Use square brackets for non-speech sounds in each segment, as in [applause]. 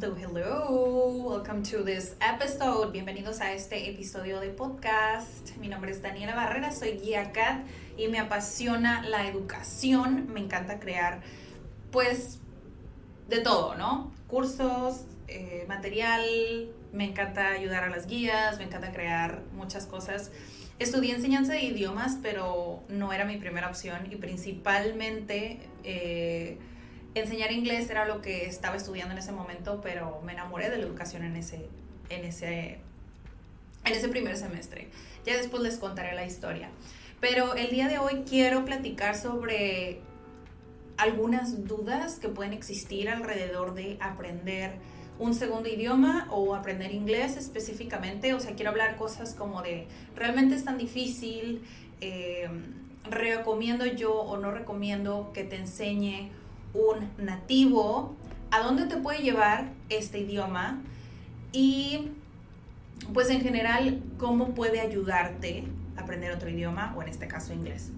Hello. Welcome to this episode. Bienvenidos a este episodio de podcast. Mi nombre es Daniela Barrera, soy guía CAT y me apasiona la educación. Me encanta crear, pues, de todo, ¿no? Cursos, eh, material, me encanta ayudar a las guías, me encanta crear muchas cosas. Estudié enseñanza de idiomas, pero no era mi primera opción y principalmente eh, enseñar inglés era lo que estaba estudiando en ese momento, pero me enamoré de la educación en ese, en ese, en ese primer semestre. Ya después les contaré la historia. Pero el día de hoy quiero platicar sobre algunas dudas que pueden existir alrededor de aprender un segundo idioma o aprender inglés específicamente. O sea, quiero hablar cosas como de, ¿realmente es tan difícil? Eh, ¿Recomiendo yo o no recomiendo que te enseñe un nativo? ¿A dónde te puede llevar este idioma? Y pues en general, ¿cómo puede ayudarte a aprender otro idioma o en este caso inglés?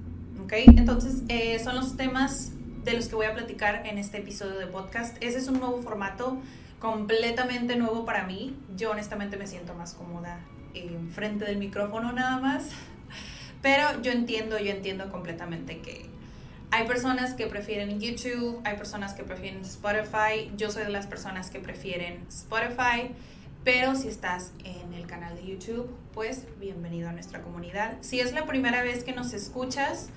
¿Ok? Entonces, eh, son los temas de los que voy a platicar en este episodio de podcast. Ese es un nuevo formato completamente nuevo para mí. Yo honestamente me siento más cómoda en frente del micrófono nada más. Pero yo entiendo, yo entiendo completamente que hay personas que prefieren YouTube, hay personas que prefieren Spotify. Yo soy de las personas que prefieren Spotify. Pero si estás en el canal de YouTube, pues bienvenido a nuestra comunidad. Si es la primera vez que nos escuchas,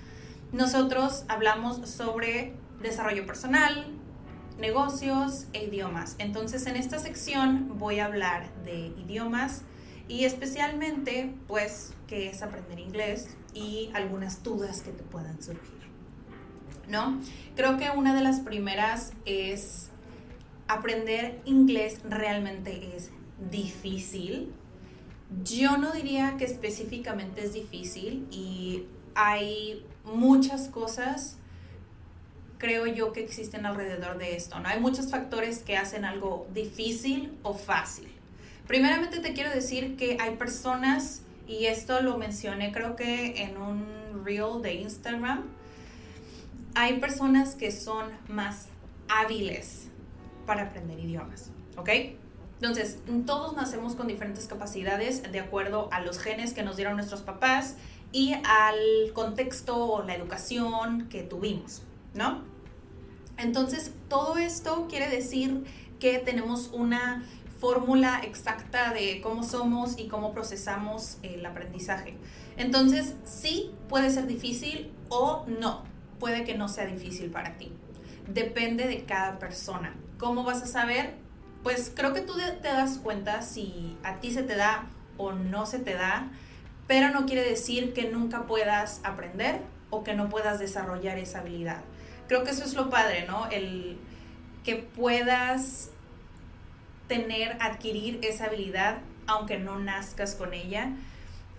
nosotros hablamos sobre desarrollo personal, negocios e idiomas. Entonces en esta sección voy a hablar de idiomas y especialmente pues qué es aprender inglés y algunas dudas que te puedan surgir. ¿No? Creo que una de las primeras es aprender inglés realmente es difícil. Yo no diría que específicamente es difícil y hay muchas cosas creo yo que existen alrededor de esto, ¿no? Hay muchos factores que hacen algo difícil o fácil. Primeramente te quiero decir que hay personas, y esto lo mencioné creo que en un reel de Instagram, hay personas que son más hábiles para aprender idiomas, ¿ok? Entonces, todos nacemos con diferentes capacidades de acuerdo a los genes que nos dieron nuestros papás y al contexto o la educación que tuvimos, ¿no? Entonces, todo esto quiere decir que tenemos una fórmula exacta de cómo somos y cómo procesamos el aprendizaje. Entonces, sí puede ser difícil o no, puede que no sea difícil para ti. Depende de cada persona. ¿Cómo vas a saber? Pues creo que tú te das cuenta si a ti se te da o no se te da, pero no quiere decir que nunca puedas aprender o que no puedas desarrollar esa habilidad creo que eso es lo padre, ¿no? El que puedas tener, adquirir esa habilidad, aunque no nazcas con ella.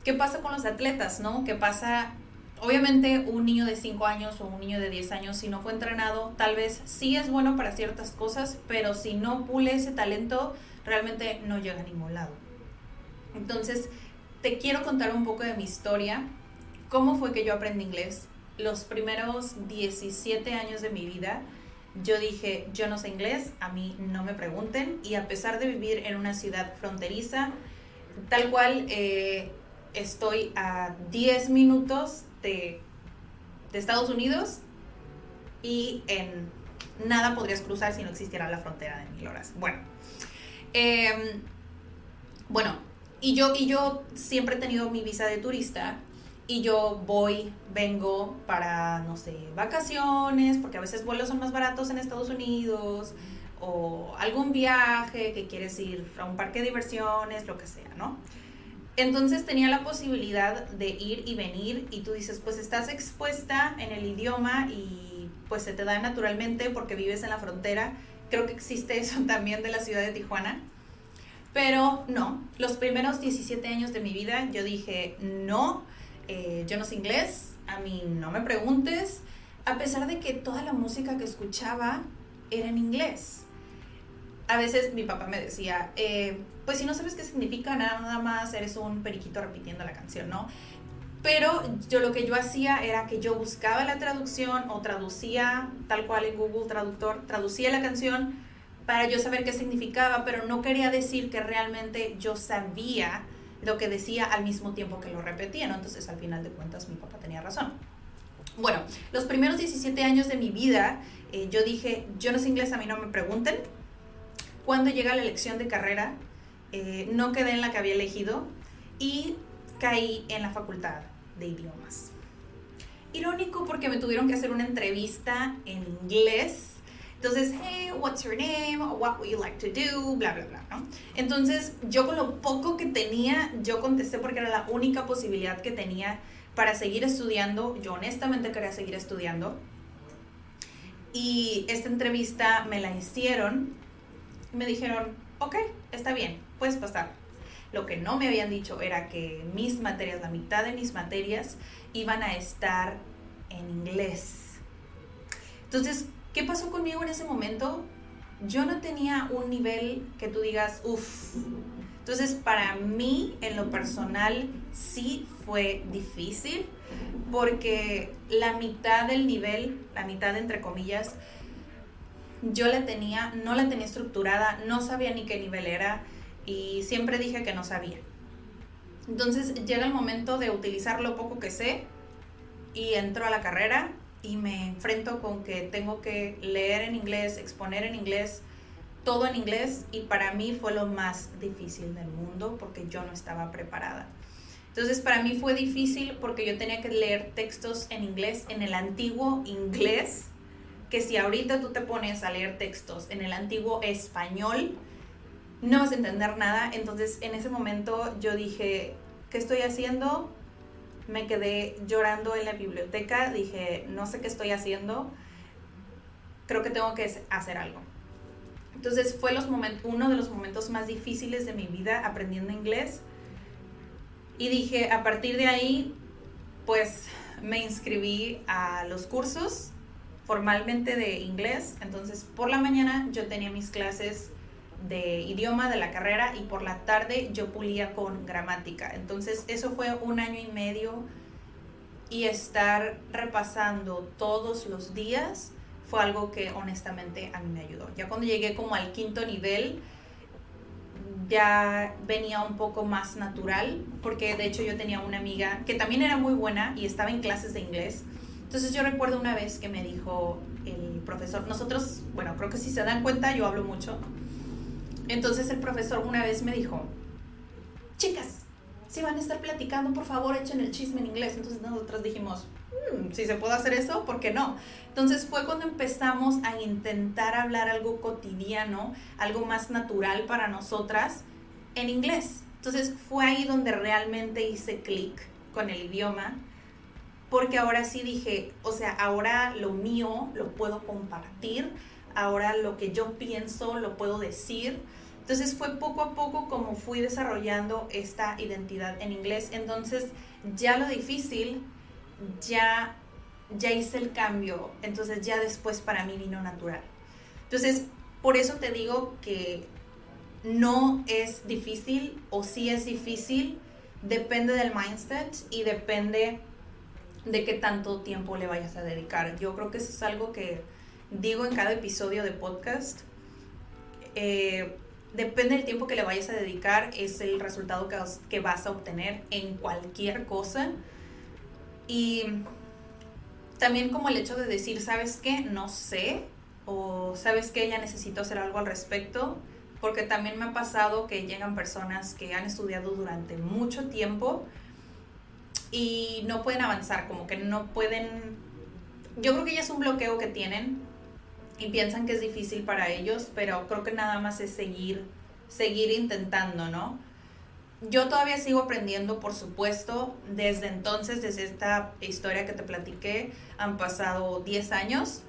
¿Qué pasa con los atletas, no? ¿Qué pasa? Obviamente un niño de 5 años o un niño de 10 años, si no fue entrenado, tal vez sí es bueno para ciertas cosas, pero si no pule ese talento, realmente no llega a ningún lado. Entonces, te quiero contar un poco de mi historia, cómo fue que yo aprendí inglés, los primeros 17 años de mi vida, yo dije, yo no sé inglés, a mí no me pregunten, y a pesar de vivir en una ciudad fronteriza, tal cual eh, estoy a 10 minutos de, Estados Unidos y en nada podrías cruzar si no existiera la frontera de mil horas. Bueno, em, bueno, y yo, y yo siempre he tenido mi visa de turista y yo voy, vengo para, no sé, vacaciones, porque a veces vuelos son más baratos en Estados Unidos, o algún viaje que quieres ir a un parque de diversiones, lo que sea, ¿no? Entonces tenía la posibilidad de ir y venir y tú dices, pues estás expuesta en el idioma y pues se te da naturalmente porque vives en la frontera. Creo que existe [laughs] eso también de la ciudad de Tijuana. Pero no, los primeros 17 años de mi vida yo dije, no, eh, yo no sé inglés, a mí no me preguntes, a pesar de que toda la música que escuchaba era en inglés. A veces mi papá me decía, eh, pues si no sabes qué significa, nada más eres un periquito repitiendo la canción, ¿no? Pero yo lo que yo hacía era que yo buscaba la traducción o traducía tal cual en Google Traductor, traducía la canción para yo saber qué significaba, pero no quería decir que realmente yo sabía lo que decía al mismo tiempo que lo repetía, ¿no? Entonces al final de cuentas mi papá tenía razón. Bueno, los primeros 17 años de mi vida, eh, yo dije, yo no sé inglés, a mí no me pregunten. Cuando llega la elección de carrera, eh, no quedé en la que había elegido y caí en la facultad de idiomas. Irónico porque me tuvieron que hacer una entrevista en inglés. Entonces, hey, what's your name? What would you like to do? Bla, bla, bla, ¿no? Entonces, yo con lo poco que tenía, yo contesté porque era la única posibilidad que tenía para seguir estudiando. Yo honestamente quería seguir estudiando. Y esta entrevista me la hicieron. Me dijeron, ok, está bien, puedes pasar. Lo que no me habían dicho era que mis materias, la mitad de mis materias, iban a estar en inglés. Entonces, ¿qué pasó conmigo en ese momento? Yo no tenía un nivel que tú digas, uff, entonces, para mí, en lo personal, sí fue difícil porque la mitad del nivel, la mitad entre comillas, yo la tenía, no la tenía estructurada, no sabía ni qué nivel era y siempre dije que no sabía. Entonces llega el momento de utilizar lo poco que sé y entro a la carrera y me enfrento con que tengo que leer en inglés, exponer en inglés, todo en inglés y para mí fue lo más difícil del mundo porque yo no estaba preparada. Entonces para mí fue difícil porque yo tenía que leer textos en inglés, en el antiguo inglés, que si ahorita tú te pones a leer textos en el antiguo español, no vas a entender nada. Entonces en ese momento yo dije, ¿qué estoy haciendo? Me quedé llorando en la biblioteca, dije, no sé qué estoy haciendo, creo que tengo que hacer algo. Entonces fue los uno de los momentos más difíciles de mi vida aprendiendo inglés. Y dije, a partir de ahí, pues me inscribí a los cursos formalmente de inglés. Entonces por la mañana yo tenía mis clases de idioma de la carrera y por la tarde yo pulía con gramática. Entonces eso fue un año y medio y estar repasando todos los días fue algo que honestamente a mí me ayudó. Ya cuando llegué como al quinto nivel, ya venía un poco más natural, porque de hecho yo tenía una amiga que también era muy buena y estaba en clases de inglés. Entonces yo recuerdo una vez que me dijo el profesor, nosotros, bueno, creo que si se dan cuenta yo hablo mucho. Entonces el profesor una vez me dijo, chicas, si van a estar platicando, por favor echen el chisme en inglés. Entonces nosotros dijimos, Mm, si se puede hacer eso, ¿por qué no? Entonces fue cuando empezamos a intentar hablar algo cotidiano, algo más natural para nosotras en inglés. Entonces fue ahí donde realmente hice clic con el idioma, porque ahora sí dije, o sea, ahora lo mío lo puedo compartir, ahora lo que yo pienso lo puedo decir. Entonces fue poco a poco como fui desarrollando esta identidad en inglés. Entonces ya lo difícil ya, ya hice el cambio, entonces ya después para mí vino natural. Entonces, por eso te digo que no es difícil o sí es difícil, depende del mindset y depende de qué tanto tiempo le vayas a dedicar. Yo creo que eso es algo que digo en cada episodio de podcast. Eh, depende del tiempo que le vayas a dedicar, es el resultado que, que vas a obtener en cualquier cosa. Y también como el hecho de decir, ¿sabes qué? No sé. O ¿sabes qué? Ya necesito hacer algo al respecto. Porque también me ha pasado que llegan personas que han estudiado durante mucho tiempo y no pueden avanzar, como que no pueden... Yo creo que ya es un bloqueo que tienen y piensan que es difícil para ellos, pero creo que nada más es seguir, seguir intentando, ¿no? yo todavía sigo aprendiendo, por supuesto. Desde entonces, desde esta historia que te platiqué, han pasado 10 años.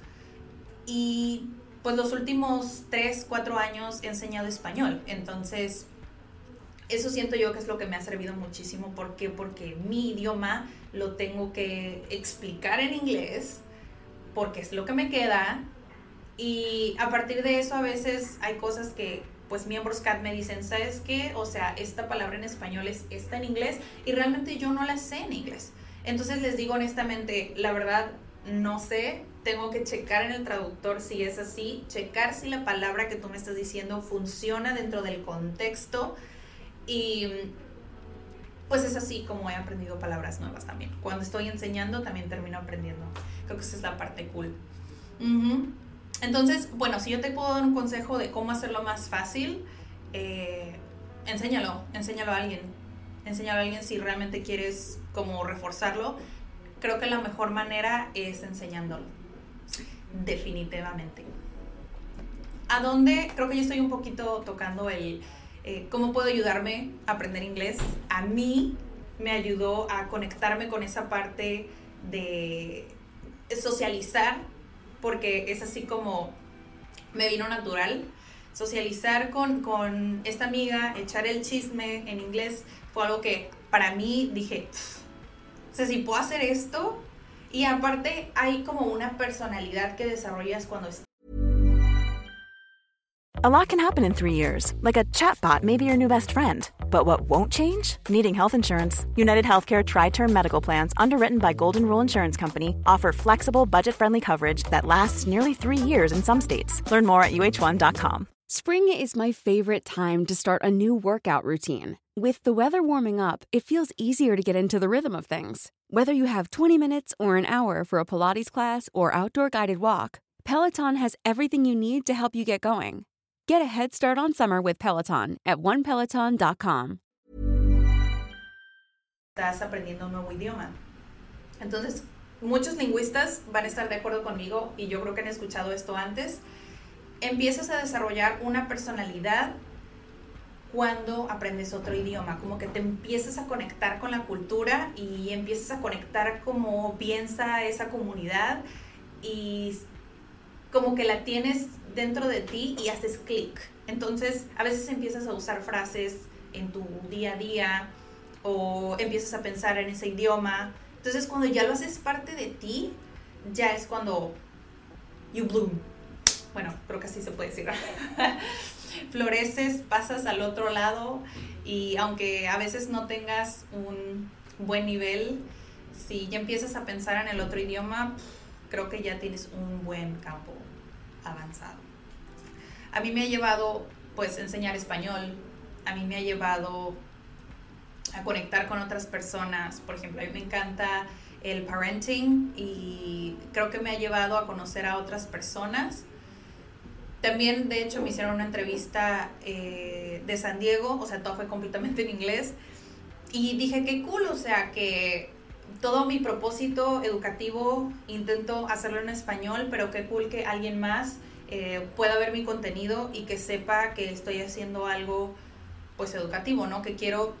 Y pues los últimos 3, 4 años he enseñado español. Entonces, eso siento yo que es lo que me ha servido muchísimo. ¿Por qué? Porque mi idioma lo tengo que explicar en inglés, porque es lo que me queda. Y a partir de eso a veces hay cosas que pues miembros CAT me dicen, ¿sabes qué? O sea, esta palabra en español es esta en inglés y realmente yo no la sé en inglés. Entonces les digo honestamente, la verdad no sé, tengo que checar en el traductor si es así, checar si la palabra que tú me estás diciendo funciona dentro del contexto y pues es así como he aprendido palabras nuevas también. Cuando estoy enseñando también termino aprendiendo. Creo que esa es la parte cool. Entonces, bueno, si yo te puedo dar un consejo de cómo hacerlo más fácil, eh, enséñalo, enséñalo a alguien. Enséñalo a alguien si realmente quieres como reforzarlo. Creo que la mejor manera es enseñándolo. Definitivamente. ¿A dónde? Creo que yo estoy un poquito tocando el eh, cómo puedo ayudarme a aprender inglés. A mí me ayudó a conectarme con esa parte de socializar porque es así como me vino natural. Socializar con, con esta amiga, echar el chisme en inglés, fue algo que para mí dije, o si puedo hacer esto, y aparte hay como una personalidad que desarrollas cuando A lot can happen in three years, like a chatbot may be your new best friend. But what won't change? Needing health insurance. United Healthcare Tri Term Medical Plans, underwritten by Golden Rule Insurance Company, offer flexible, budget friendly coverage that lasts nearly three years in some states. Learn more at uh1.com. Spring is my favorite time to start a new workout routine. With the weather warming up, it feels easier to get into the rhythm of things. Whether you have 20 minutes or an hour for a Pilates class or outdoor guided walk, Peloton has everything you need to help you get going. Get a head start on summer with Peloton at onepeloton.com. Estás aprendiendo un nuevo idioma. Entonces, muchos lingüistas van a estar de acuerdo conmigo y yo creo que han escuchado esto antes. Empiezas a desarrollar una personalidad cuando aprendes otro idioma, como que te empiezas a conectar con la cultura y empiezas a conectar como piensa esa comunidad y como que la tienes dentro de ti y haces clic. Entonces, a veces empiezas a usar frases en tu día a día o empiezas a pensar en ese idioma. Entonces, cuando ya lo haces parte de ti, ya es cuando you bloom. Bueno, creo que así se puede decir. [laughs] Floreces, pasas al otro lado y aunque a veces no tengas un buen nivel, si ya empiezas a pensar en el otro idioma, creo que ya tienes un buen campo avanzado. A mí me ha llevado, pues, enseñar español, a mí me ha llevado a conectar con otras personas, por ejemplo, a mí me encanta el parenting y creo que me ha llevado a conocer a otras personas. También, de hecho, me hicieron una entrevista eh, de San Diego, o sea, todo fue completamente en inglés. Y dije, qué cool, o sea, que todo mi propósito educativo intento hacerlo en español, pero qué cool que alguien más eh, pueda ver mi contenido y que sepa que estoy haciendo algo pues educativo, ¿no? Que quiero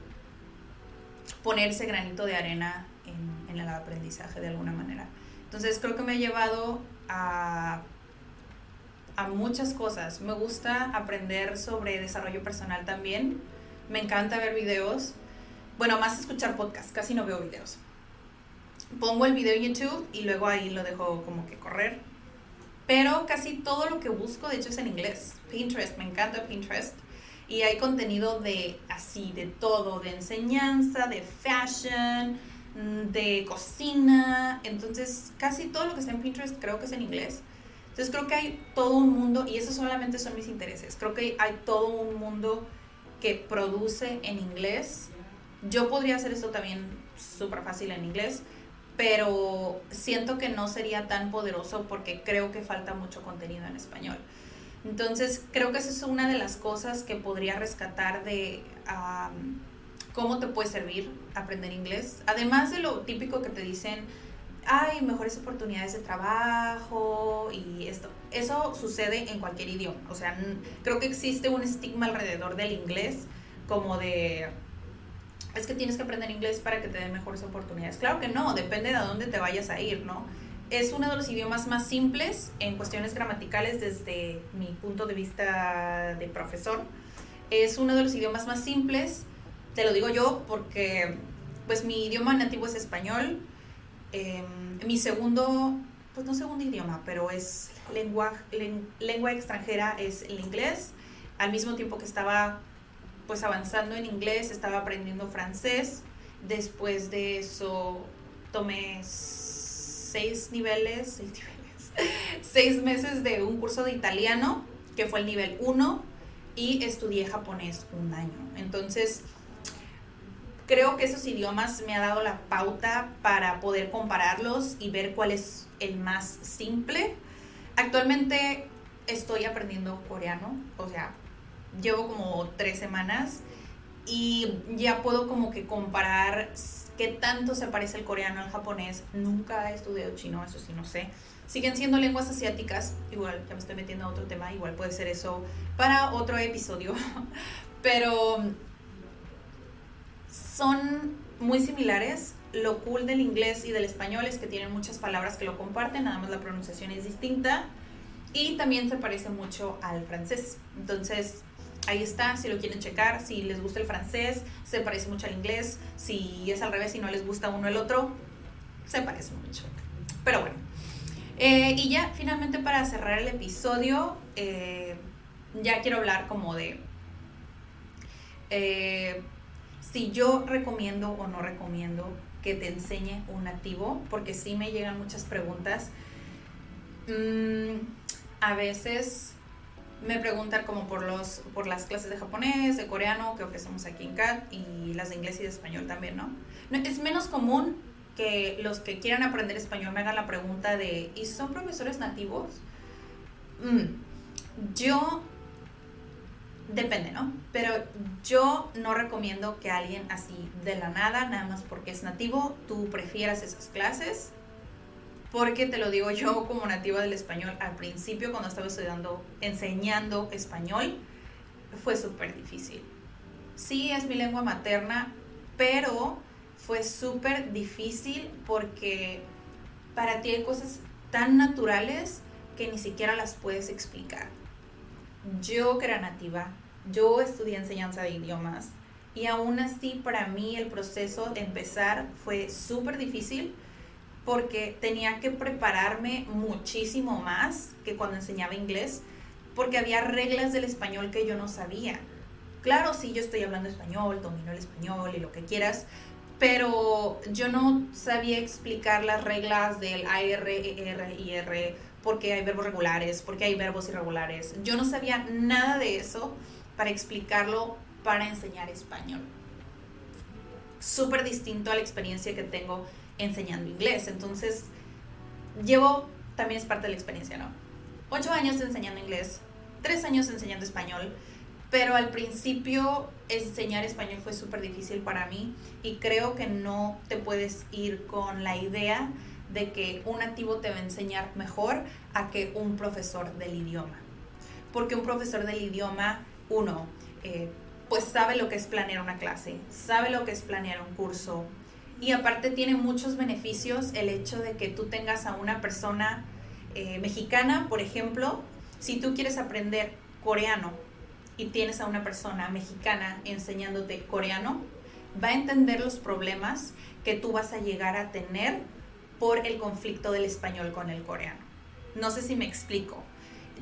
poner ese granito de arena en, en el aprendizaje de alguna manera. Entonces creo que me ha llevado a, a muchas cosas. Me gusta aprender sobre desarrollo personal también. Me encanta ver videos. Bueno, más escuchar podcasts, casi no veo videos pongo el video en YouTube y luego ahí lo dejo como que correr. Pero casi todo lo que busco, de hecho, es en inglés. Pinterest, me encanta Pinterest. Y hay contenido de así, de todo, de enseñanza, de fashion, mm, de cocina. Entonces, casi todo lo que está en Pinterest creo que es en inglés. Entonces, creo que hay todo un mundo, y esos solamente son mis intereses. Creo que hay todo un mundo que produce en inglés. Yo podría hacer esto también súper fácil en inglés, pero siento que no sería tan poderoso porque creo que falta mucho contenido en español. Entonces, creo que esa es una de las cosas que podría rescatar de cómo te puede servir aprender inglés. Además de lo típico que te dicen, hay mejores oportunidades de trabajo y esto. Eso sucede en cualquier idioma. O sea, creo que existe un estigma alrededor del inglés como de es que tienes que aprender inglés para que te den mejores oportunidades. Claro que no, depende de a dónde te vayas a ir, ¿no? Es uno de los idiomas más simples en cuestiones gramaticales desde mi punto de vista de profesor. Es uno de los idiomas más simples, te lo digo yo porque pues mi idioma nativo es español. Em, mi segundo, pues no segundo idioma, pero es lengua, lengua extranjera es el inglés. Al mismo tiempo que estaba pues avanzando en inglés, estaba aprendiendo francés. Después de eso tomé seis niveles, seis niveles, [laughs] seis meses de un curso de italiano, que fue el nivel 1, y estudié japonés un año. Entonces, creo que esos idiomas me ha dado la pauta para poder compararlos y ver cuál es el más simple. Actualmente estoy aprendiendo coreano, o sea, llevo como tres semanas y ya puedo como que comparar qué tanto se parece el coreano al japonés. Nunca he estudiado chino, eso sí, no sé. Siguen siendo lenguas asiáticas, igual, ya me estoy metiendo a otro tema, igual puede ser eso para otro episodio, [laughs] pero son muy similares. Lo cool del inglés y del español es que tienen muchas palabras que lo comparten, nada más la pronunciación es distinta y también se parece mucho al francés. Entonces, ahí está, si lo quieren checar, si les gusta el francés, se parece mucho al inglés, si es al revés y no les gusta uno el otro, se parece mucho. Pero bueno, eh, y ya finalmente para cerrar el episodio, eh, ya quiero hablar como de eh, si yo recomiendo o no recomiendo que te enseñe un nativo, porque sí me llegan muchas preguntas. Mm, a veces me preguntan como por, los, por las clases de japonés, de coreano que ofrecemos aquí en CAT y las de inglés y de español también, ¿no? Es menos común que los que quieran aprender español me hagan la pregunta de, ¿y son profesores nativos? Mm, yo, depende, ¿no? Pero yo no recomiendo que alguien así de la nada, nada más porque es nativo, tú prefieras esas clases porque te lo digo yo como nativa del español, al principio cuando estaba estudiando, enseñando español, fue súper difícil. Sí, es mi lengua materna, pero fue súper difícil porque para ti hay cosas tan naturales que ni siquiera las puedes explicar. Yo que era nativa, yo estudié enseñanza de idiomas y aún así para mí el proceso de empezar fue súper difícil porque tenía que prepararme muchísimo más que cuando enseñaba inglés, porque había reglas del español que yo no sabía. Claro, sí, yo estoy hablando español, domino el español y lo que quieras, pero yo no sabía explicar las reglas del AR, ER, IR, porque hay verbos regulares, porque hay verbos irregulares. Yo no sabía nada de eso para explicarlo para enseñar español. Súper distinto a la experiencia que tengo enseñando inglés. Entonces, llevo, también es parte de la experiencia, ¿no? Ocho años enseñando inglés, tres años enseñando español, pero al principio enseñar español fue súper difícil para mí y creo que no te puedes ir con la idea de que un nativo te va a enseñar mejor a que un profesor del idioma. Porque un profesor del idioma, uno, eh, pues sabe lo que es planear una clase, sabe lo que es planear un curso, y aparte tiene muchos beneficios el hecho de que tú tengas a una persona eh, mexicana, por ejemplo, si tú quieres aprender coreano y tienes a una persona mexicana enseñándote coreano, va a entender los problemas que tú vas a llegar a tener por el conflicto del español con el coreano. No sé si me explico.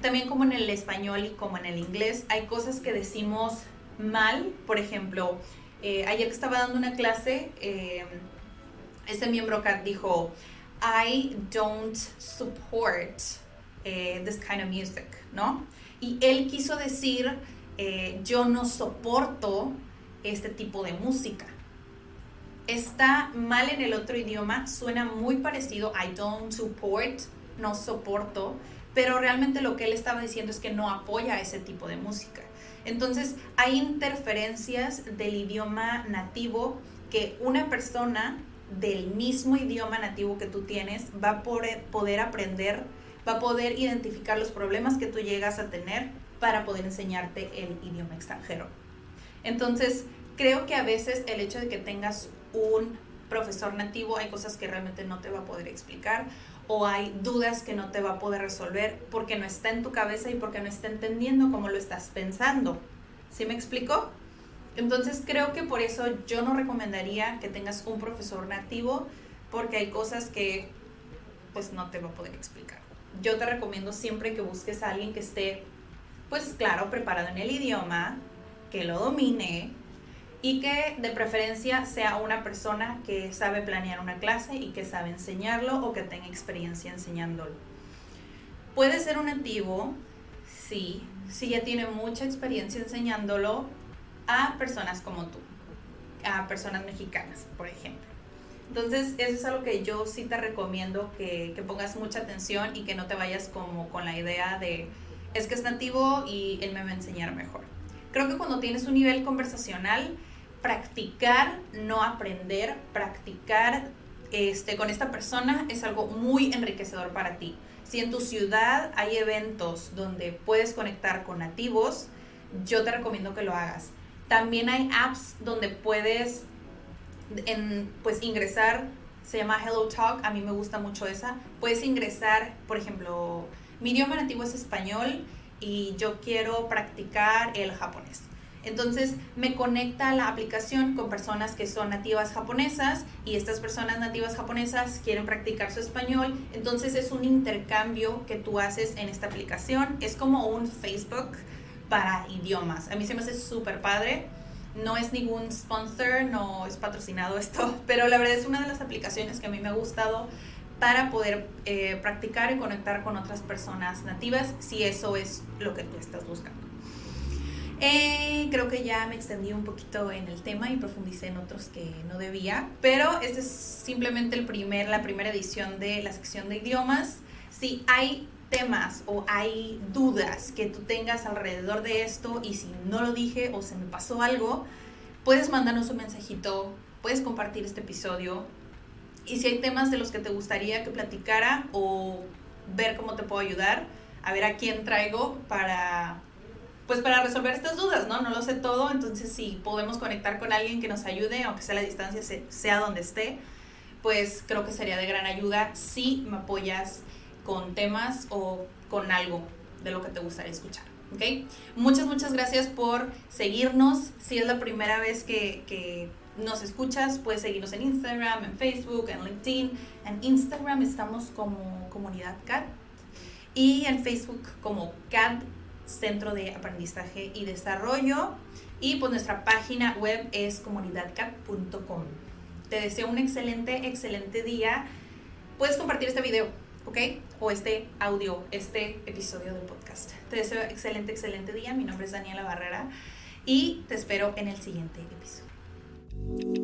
También como en el español y como en el inglés hay cosas que decimos mal, por ejemplo, eh, ayer que estaba dando una clase, eh, este miembro dijo, I don't support eh, this kind of music, ¿no? Y él quiso decir, yo no soporto este tipo de música. Está mal en el otro idioma, suena muy parecido, I don't support, no soporto, pero realmente lo que él estaba diciendo es que no apoya ese tipo de música. Entonces, hay interferencias del idioma nativo que una persona del mismo idioma nativo que tú tienes va a poder aprender, va a poder identificar los problemas que tú llegas a tener para poder enseñarte el idioma extranjero. Entonces, creo que a veces el hecho de que tengas un profesor nativo hay cosas que realmente no te va a poder explicar o hay dudas que no te va a poder resolver porque no está en tu cabeza y porque no está entendiendo cómo lo estás pensando. ¿Sí me explico? Entonces creo que por eso yo no recomendaría que tengas un profesor nativo porque hay cosas que pues no te va a poder explicar. Yo te recomiendo siempre que busques a alguien que esté pues claro, preparado en el idioma, que lo domine y que de preferencia sea una persona que sabe planear una clase y que sabe enseñarlo o que tenga experiencia enseñándolo. Puede ser un nativo, sí, si ya tiene mucha experiencia enseñándolo a personas como tú, a personas mexicanas, por ejemplo. Entonces, eso es algo que yo sí te recomiendo que, que pongas mucha atención y que no te vayas como con la idea de, es que es nativo y él me va a enseñar mejor. Creo que cuando tienes un nivel conversacional, practicar, no aprender, practicar este, con esta persona es algo muy enriquecedor para ti. Si en tu ciudad hay eventos donde puedes conectar con nativos, yo te recomiendo que lo hagas. También hay apps donde puedes en, pues ingresar, se llama Hello Talk, a mí me gusta mucho esa. Puedes ingresar, por ejemplo, mi idioma nativo es español y yo quiero practicar el japonés. Entonces me conecta la aplicación con personas que son nativas japonesas y estas personas nativas japonesas quieren practicar su español. Entonces es un intercambio que tú haces en esta aplicación. Es como un Facebook para idiomas. A mí se me hace súper padre. No es ningún sponsor, no es patrocinado esto, [laughs] pero la verdad es una de las aplicaciones que a mí me ha gustado para poder eh, practicar y conectar con otras personas nativas si eso es lo que tú estás buscando. Eh, creo que ya me extendí un poquito en el tema y profundicé en otros que no debía, pero esta es simplemente el primer, la primera edición de la sección de idiomas. Si hay temas o hay dudas que tú tengas alrededor de esto y si no lo dije o se me pasó algo, puedes mandarnos un mensajito, puedes compartir este episodio y si hay temas de los que te gustaría que platicara o ver cómo te puedo ayudar, a ver a quién traigo para pues para resolver estas dudas, ¿no? No lo sé todo, entonces si podemos conectar con alguien que nos ayude, aunque sea la distancia, sea donde esté, pues creo que sería de gran ayuda si me apoyas con temas o con algo de lo que te gustaría escuchar. ¿ok? Muchas, muchas gracias por seguirnos. Si es la primera vez que, que nos escuchas, puedes seguirnos en Instagram, en Facebook, en LinkedIn. En Instagram estamos como Comunidad CAT y en Facebook como CAT Centro de Aprendizaje y Desarrollo. Y pues nuestra página web es comunidadcap.com. Te deseo un excelente, excelente día. Puedes compartir este video, ¿ok? O este audio, este episodio del podcast. Te deseo excelente, excelente día. Mi nombre es Daniela Barrera y te espero en el siguiente episodio.